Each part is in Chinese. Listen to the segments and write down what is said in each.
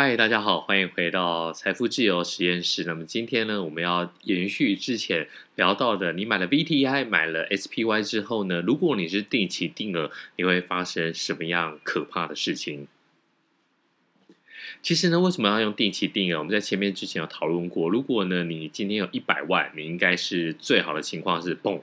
嗨，大家好，欢迎回到财富自由实验室。那么今天呢，我们要延续之前聊到的，你买了 VTI，买了 SPY 之后呢，如果你是定期定额，你会发生什么样可怕的事情？其实呢，为什么要用定期定额？我们在前面之前有讨论过，如果呢，你今天有一百万，你应该是最好的情况是，嘣。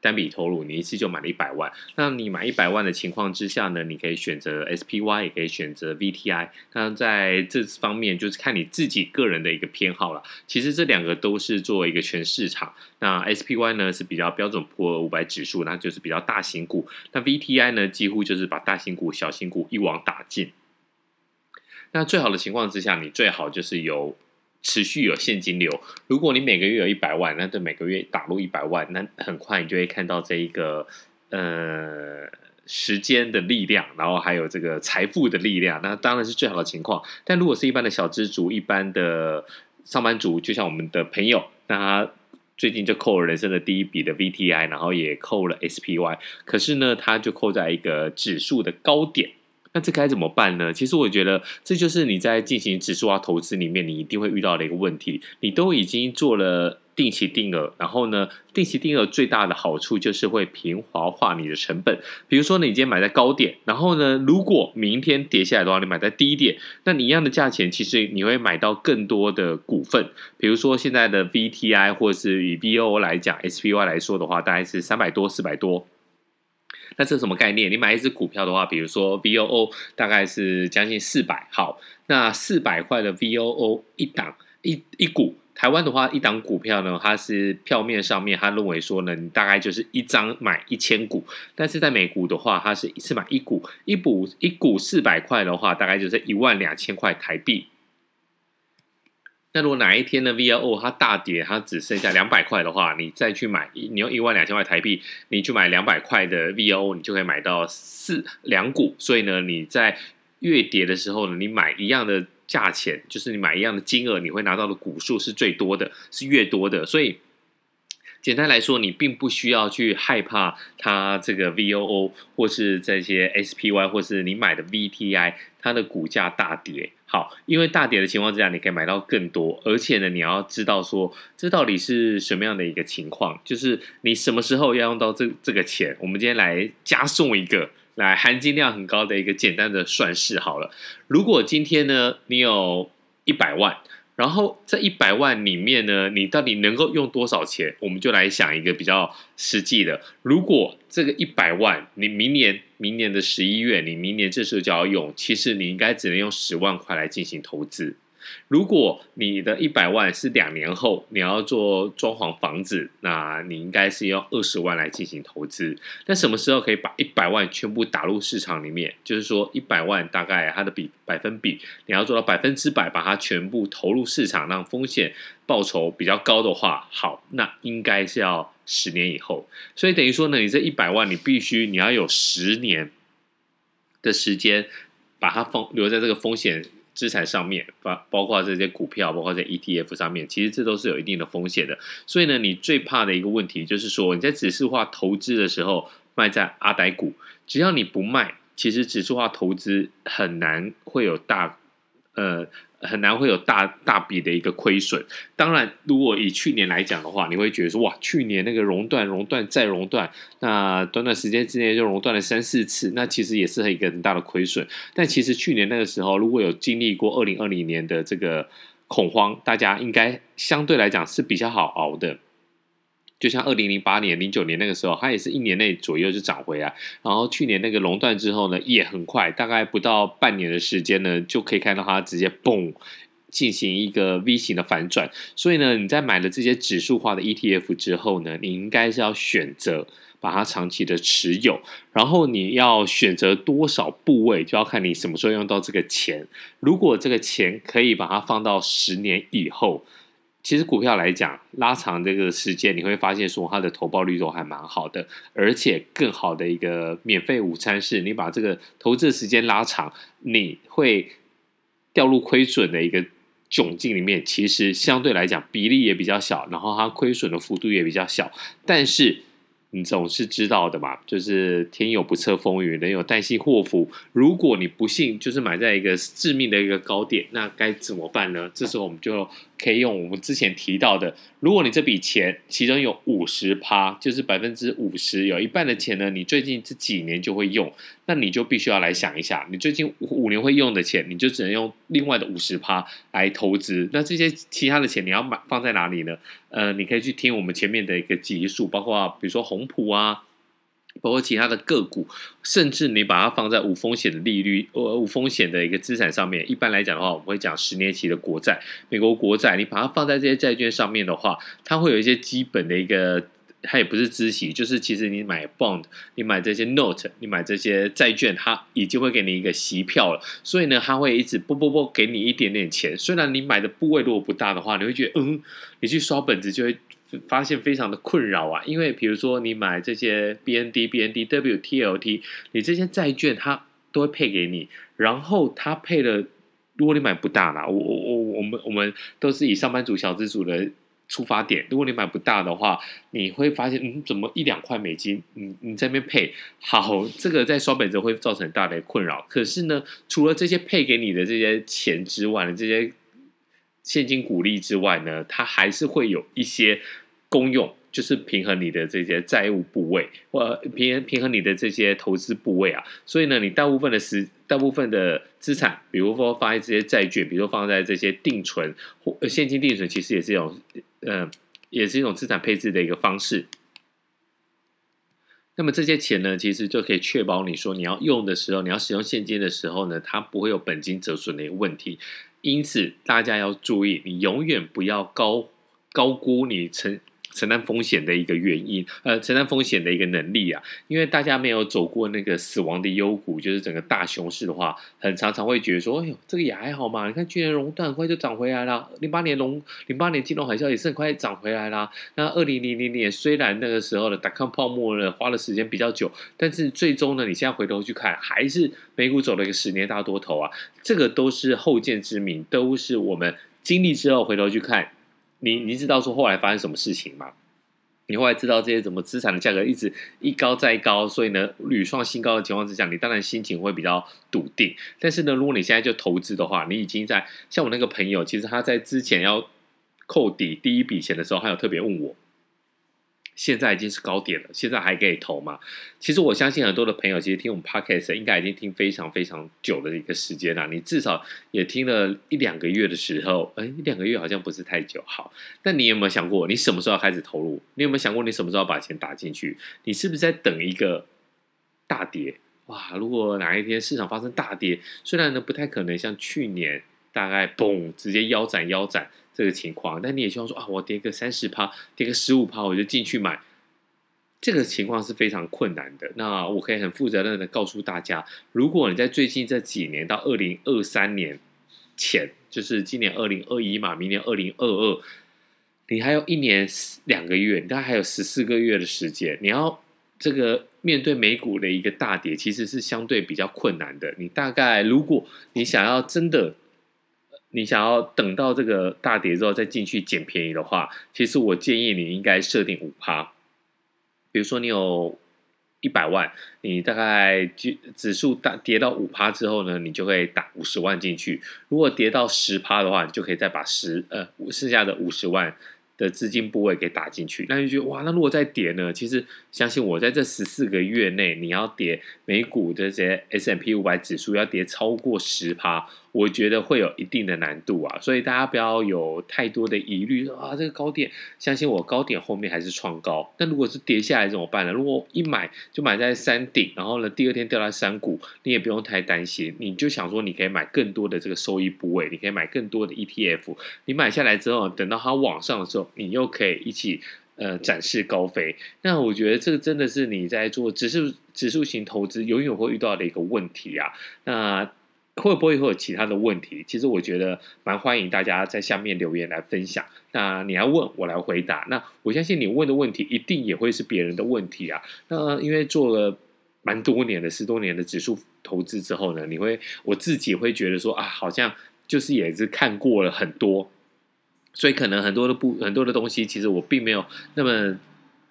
单笔投入，你一次就买了一百万。那你买一百万的情况之下呢，你可以选择 SPY，也可以选择 VTI。那在这方面，就是看你自己个人的一个偏好了。其实这两个都是作为一个全市场。那 SPY 呢是比较标准普尔五百指数，那就是比较大型股。那 VTI 呢，几乎就是把大型股、小型股一网打尽。那最好的情况之下，你最好就是有。持续有现金流。如果你每个月有一百万，那就每个月打入一百万，那很快你就会看到这一个呃时间的力量，然后还有这个财富的力量。那当然是最好的情况。但如果是一般的小资族、一般的上班族，就像我们的朋友，那他最近就扣了人生的第一笔的 VTI，然后也扣了 SPY，可是呢，他就扣在一个指数的高点。那这该怎么办呢？其实我觉得这就是你在进行指数化投资里面，你一定会遇到的一个问题。你都已经做了定期定额，然后呢，定期定额最大的好处就是会平滑化你的成本。比如说，你今天买在高点，然后呢，如果明天跌下来的话，你买在低点，那你一样的价钱，其实你会买到更多的股份。比如说现在的 VTI 或是以 BO 来讲，SPY 来说的话，大概是三百多、四百多。那这是什么概念？你买一只股票的话，比如说 VOO 大概是将近四百，好，那四百块的 VOO 一档一一股，台湾的话一档股票呢，它是票面上面他认为说呢，你大概就是一张买一千股，但是在美股的话，它是一次买一股，一股一股四百块的话，大概就是一万两千块台币。那如果哪一天呢，VOO 它大跌，它只剩下两百块的话，你再去买，你用一万两千块台币，你去买两百块的 VOO，你就可以买到四两股。所以呢，你在月跌的时候呢，你买一样的价钱，就是你买一样的金额，你会拿到的股数是最多的，是越多的。所以。简单来说，你并不需要去害怕它这个 VOO 或是这些 SPY 或是你买的 VTI 它的股价大跌。好，因为大跌的情况之下，你可以买到更多，而且呢，你要知道说这到底是什么样的一个情况，就是你什么时候要用到这这个钱。我们今天来加送一个来含金量很高的一个简单的算式好了。如果今天呢，你有一百万。然后在一百万里面呢，你到底能够用多少钱？我们就来想一个比较实际的。如果这个一百万，你明年明年的十一月，你明年这时候就要用，其实你应该只能用十万块来进行投资。如果你的一百万是两年后你要做装潢房子，那你应该是用二十万来进行投资。那什么时候可以把一百万全部打入市场里面？就是说一百万大概它的比百分比，你要做到百分之百把它全部投入市场，让风险报酬比较高的话，好，那应该是要十年以后。所以等于说呢，你这一百万你必须你要有十年的时间把它放留在这个风险。资产上面，包包括这些股票，包括在 ETF 上面，其实这都是有一定的风险的。所以呢，你最怕的一个问题就是说，你在指数化投资的时候卖在阿呆股，只要你不卖，其实指数化投资很难会有大，呃。很难会有大大笔的一个亏损。当然，如果以去年来讲的话，你会觉得说，哇，去年那个熔断、熔断再熔断，那短短时间之内就熔断了三四次，那其实也是一个很大的亏损。但其实去年那个时候，如果有经历过二零二零年的这个恐慌，大家应该相对来讲是比较好熬的。就像二零零八年、零九年那个时候，它也是一年内左右就涨回来。然后去年那个熔断之后呢，也很快，大概不到半年的时间呢，就可以看到它直接嘣进行一个 V 型的反转。所以呢，你在买了这些指数化的 ETF 之后呢，你应该是要选择把它长期的持有。然后你要选择多少部位，就要看你什么时候用到这个钱。如果这个钱可以把它放到十年以后。其实股票来讲，拉长这个时间，你会发现说它的投报率都还蛮好的，而且更好的一个免费午餐是，你把这个投资的时间拉长，你会掉入亏损的一个窘境里面。其实相对来讲，比例也比较小，然后它亏损的幅度也比较小，但是你总是知道的嘛，就是天有不测风云，人有旦夕祸福。如果你不幸就是买在一个致命的一个高点，那该怎么办呢？这时候我们就可以用我们之前提到的，如果你这笔钱其中有五十趴，就是百分之五十，有一半的钱呢，你最近这几年就会用，那你就必须要来想一下，你最近五年会用的钱，你就只能用另外的五十趴来投资。那这些其他的钱你要买放在哪里呢？呃，你可以去听我们前面的一个集数，包括比如说红普啊。包括其他的个股，甚至你把它放在无风险的利率，呃，无风险的一个资产上面。一般来讲的话，我们会讲十年期的国债，美国国债，你把它放在这些债券上面的话，它会有一些基本的一个，它也不是孳息，就是其实你买 bond，你买这些 note，你买这些债券，它已经会给你一个息票了。所以呢，它会一直啵啵啵给你一点点钱。虽然你买的部位如果不大的话，你会觉得，嗯，你去刷本子就会。发现非常的困扰啊，因为比如说你买这些 BND、BNDW、TLT，你这些债券它都会配给你，然后它配了，如果你买不大啦，我我我我们我们都是以上班族小资族的出发点，如果你买不大的话，你会发现嗯，怎么一两块美金，你你在那边配，好，这个在双本子会造成很大的困扰。可是呢，除了这些配给你的这些钱之外呢，这些。现金股利之外呢，它还是会有一些功用，就是平衡你的这些债务部位，或平平衡你的这些投资部位啊。所以呢，你大部分的时，大部分的资产，比如说放在这些债券，比如说放在这些定存或现金定存，其实也是一种，呃，也是一种资产配置的一个方式。那么这些钱呢，其实就可以确保你说你要用的时候，你要使用现金的时候呢，它不会有本金折损的一个问题。因此，大家要注意，你永远不要高高估你成承担风险的一个原因，呃，承担风险的一个能力啊。因为大家没有走过那个死亡的幽谷，就是整个大熊市的话，很常常会觉得说，哎呦，这个也还好嘛。你看去年熔断很快就涨回来了，零八年龙零八年金融海啸也是很快涨回来了。那二零零零年虽然那个时候的 dot-com 泡沫呢花了时间比较久，但是最终呢，你现在回头去看，还是美股走了一个十年大多头啊。这个都是后见之明，都是我们经历之后回头去看。你你知道说后来发生什么事情吗？你后来知道这些怎么资产的价格一直一高再高，所以呢屡创新高的情况之下，你当然心情会比较笃定。但是呢，如果你现在就投资的话，你已经在像我那个朋友，其实他在之前要扣底第一笔钱的时候，他有特别问我。现在已经是高点了，现在还可以投吗？其实我相信很多的朋友，其实听我们 podcast 应该已经听非常非常久的一个时间了。你至少也听了一两个月的时候，哎，一两个月好像不是太久。好，那你有没有想过，你什么时候要开始投入？你有没有想过，你什么时候要把钱打进去？你是不是在等一个大跌？哇，如果哪一天市场发生大跌，虽然呢不太可能像去年大概嘣直接腰斩腰斩。这个情况，但你也希望说啊，我跌个三十趴，跌个十五趴，我就进去买。这个情况是非常困难的。那我可以很负责任的告诉大家，如果你在最近这几年到二零二三年前，就是今年二零二一嘛，明年二零二二，你还有一年两个月，你大概还有十四个月的时间，你要这个面对美股的一个大跌，其实是相对比较困难的。你大概如果你想要真的。你想要等到这个大跌之后再进去捡便宜的话，其实我建议你应该设定五趴。比如说你有一百万，你大概指指数大跌到五趴之后呢，你就会打五十万进去。如果跌到十趴的话，你就可以再把十呃剩下的五十万的资金部位给打进去。那你就觉得哇，那如果再跌呢？其实相信我在这十四个月内，你要跌美股这些 S&P 五百指数要跌超过十趴。我觉得会有一定的难度啊，所以大家不要有太多的疑虑，啊，这个高点，相信我，高点后面还是创高。那如果是跌下来怎么办呢？如果一买就买在山顶，然后呢，第二天掉到山谷，你也不用太担心，你就想说你可以买更多的这个收益部位，你可以买更多的 ETF。你买下来之后，等到它往上的时候，你又可以一起呃展翅高飞。那我觉得这个真的是你在做指数指数型投资永远会遇到的一个问题啊。那。会不会会有其他的问题？其实我觉得蛮欢迎大家在下面留言来分享。那你要问我来回答。那我相信你问的问题一定也会是别人的问题啊。那因为做了蛮多年的十多年的指数投资之后呢，你会我自己会觉得说啊，好像就是也是看过了很多，所以可能很多的不很多的东西，其实我并没有那么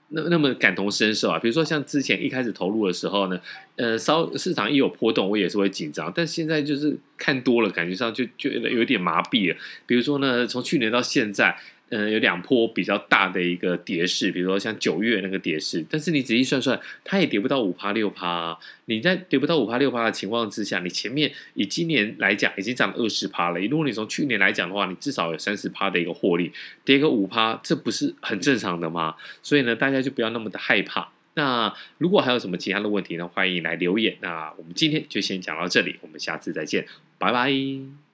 那那么感同身受啊。比如说像之前一开始投入的时候呢，呃，稍市场一有波动，我也是会紧张。但现在就是看多了，感觉上就就有点麻痹了。比如说呢，从去年到现在。嗯，有两波比较大的一个跌势，比如说像九月那个跌势，但是你仔细算算，它也跌不到五趴六趴。你在跌不到五趴六趴的情况之下，你前面以今年来讲已经涨了二十趴了。如果你从去年来讲的话，你至少有三十趴的一个获利，跌个五趴，这不是很正常的吗？所以呢，大家就不要那么的害怕。那如果还有什么其他的问题呢，欢迎来留言。那我们今天就先讲到这里，我们下次再见，拜拜。